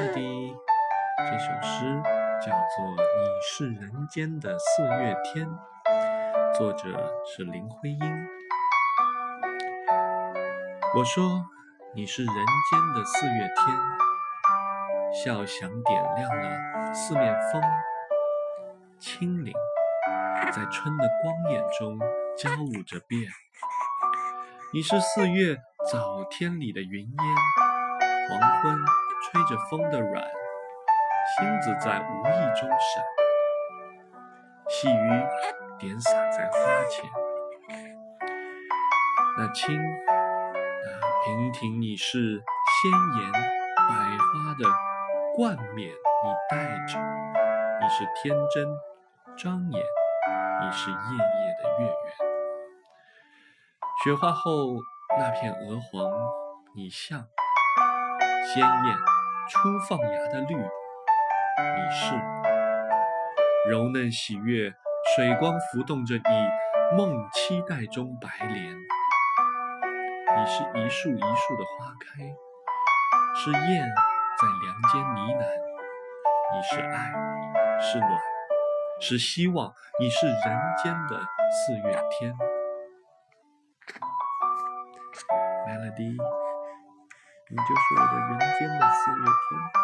Melody，这首诗叫做《你是人间的四月天》，作者是林徽因。我说你是人间的四月天，笑响点亮了四面风，清灵在春的光眼中交舞着变。你是四月早天里的云烟，黄昏。吹着风的软，星子在无意中闪，细雨点洒在花前。那青，那亭亭你是鲜艳百花的冠冕，你戴着；你是天真庄严，你是夜夜的月圆。雪花后那片鹅黄，你像。鲜艳初放芽的绿，你是柔嫩喜悦，水光浮动着你梦期待中白莲。你是一树一树的花开，是燕在梁间呢喃。你是爱，是暖，是希望，你是人间的四月天。Melody。你就是我的人间的四月天，